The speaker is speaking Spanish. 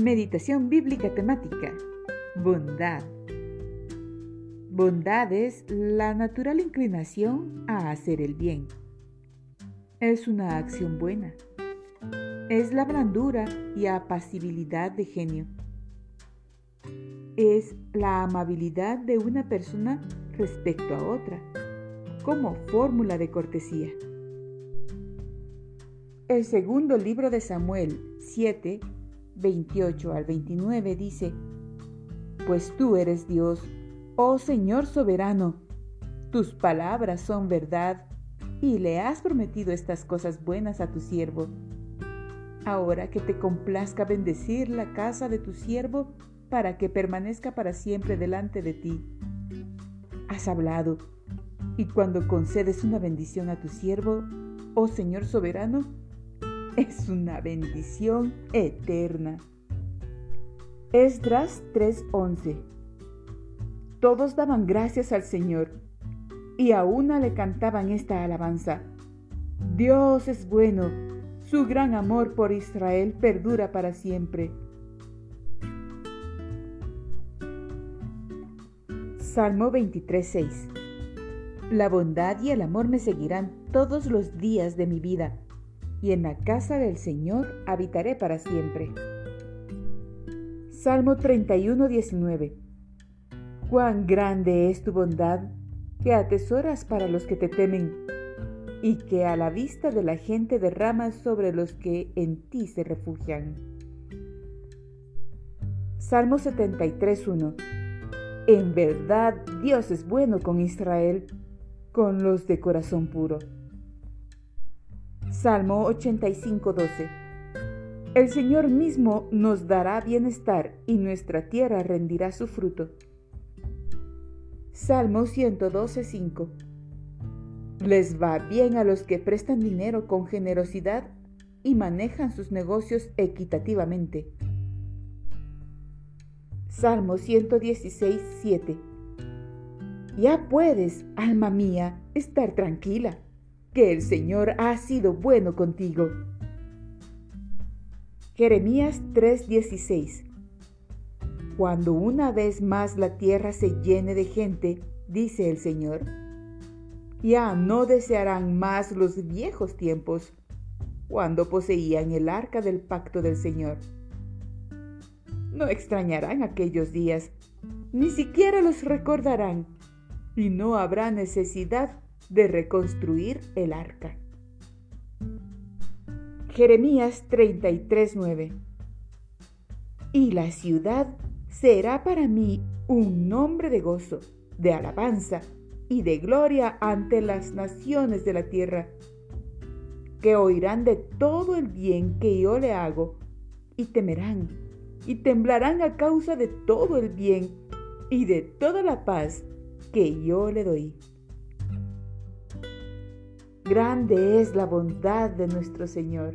Meditación bíblica temática. Bondad. Bondad es la natural inclinación a hacer el bien. Es una acción buena. Es la blandura y apacibilidad de genio. Es la amabilidad de una persona respecto a otra, como fórmula de cortesía. El segundo libro de Samuel 7, 28 al 29 dice, Pues tú eres Dios, oh Señor soberano, tus palabras son verdad y le has prometido estas cosas buenas a tu siervo. Ahora que te complazca bendecir la casa de tu siervo para que permanezca para siempre delante de ti. Has hablado, y cuando concedes una bendición a tu siervo, oh Señor soberano, es una bendición eterna. Esdras 3:11 Todos daban gracias al Señor y a una le cantaban esta alabanza. Dios es bueno, su gran amor por Israel perdura para siempre. Salmo 23:6 La bondad y el amor me seguirán todos los días de mi vida y en la casa del Señor habitaré para siempre. Salmo 31, 19. Cuán grande es tu bondad que atesoras para los que te temen y que a la vista de la gente derramas sobre los que en ti se refugian. Salmo 73, 1. En verdad Dios es bueno con Israel, con los de corazón puro. Salmo 85:12. El Señor mismo nos dará bienestar y nuestra tierra rendirá su fruto. Salmo 112:5. Les va bien a los que prestan dinero con generosidad y manejan sus negocios equitativamente. Salmo 116:7. Ya puedes, alma mía, estar tranquila que el Señor ha sido bueno contigo. Jeremías 3:16 Cuando una vez más la tierra se llene de gente, dice el Señor, ya no desearán más los viejos tiempos, cuando poseían el arca del pacto del Señor. No extrañarán aquellos días, ni siquiera los recordarán, y no habrá necesidad de reconstruir el arca. Jeremías 33:9 Y la ciudad será para mí un nombre de gozo, de alabanza y de gloria ante las naciones de la tierra, que oirán de todo el bien que yo le hago y temerán y temblarán a causa de todo el bien y de toda la paz que yo le doy. Grande es la bondad de nuestro Señor